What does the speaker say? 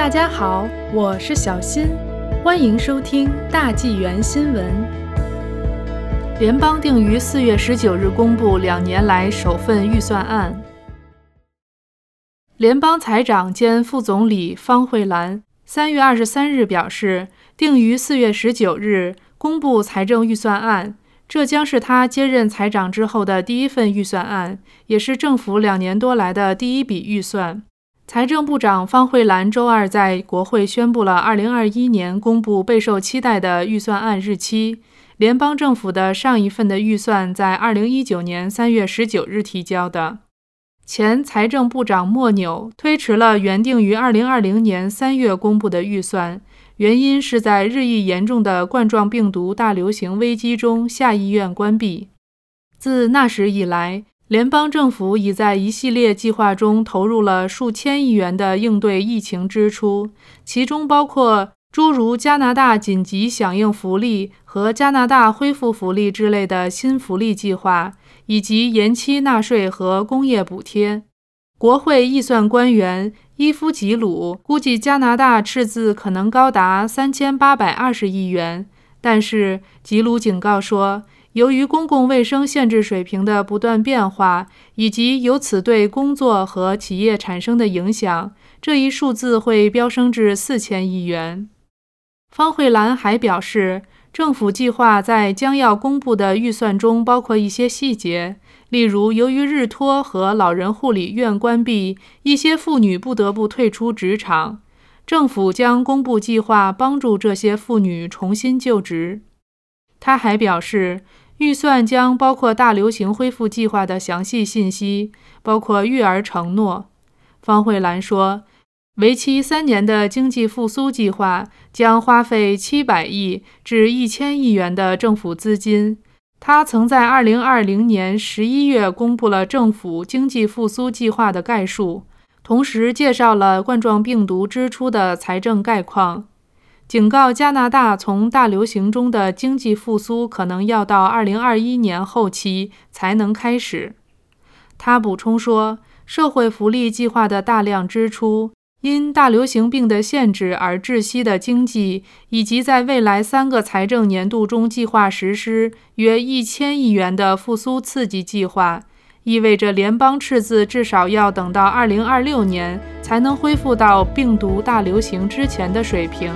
大家好，我是小新，欢迎收听大纪元新闻。联邦定于四月十九日公布两年来首份预算案。联邦财长兼副总理方慧兰三月二十三日表示，定于四月十九日公布财政预算案，这将是他接任财长之后的第一份预算案，也是政府两年多来的第一笔预算。财政部长方慧兰周二在国会宣布了2021年公布备受期待的预算案日期。联邦政府的上一份的预算在2019年3月19日提交的。前财政部长莫纽推迟了原定于2020年3月公布的预算，原因是在日益严重的冠状病毒大流行危机中，下议院关闭。自那时以来，联邦政府已在一系列计划中投入了数千亿元的应对疫情支出，其中包括诸如加拿大紧急响应福利和加拿大恢复福利之类的新福利计划，以及延期纳税和工业补贴。国会预算官员伊夫吉鲁估计，加拿大赤字可能高达三千八百二十亿元，但是吉鲁警告说。由于公共卫生限制水平的不断变化，以及由此对工作和企业产生的影响，这一数字会飙升至四千亿元。方慧兰还表示，政府计划在将要公布的预算中包括一些细节，例如，由于日托和老人护理院关闭，一些妇女不得不退出职场，政府将公布计划帮助这些妇女重新就职。他还表示。预算将包括大流行恢复计划的详细信息，包括育儿承诺。方慧兰说，为期三年的经济复苏计划将花费七百亿至一千亿元的政府资金。他曾在二零二零年十一月公布了政府经济复苏计划的概述，同时介绍了冠状病毒支出的财政概况。警告加拿大，从大流行中的经济复苏可能要到2021年后期才能开始。他补充说，社会福利计划的大量支出、因大流行病的限制而窒息的经济，以及在未来三个财政年度中计划实施约一千亿元的复苏刺激计划，意味着联邦赤字至少要等到2026年才能恢复到病毒大流行之前的水平。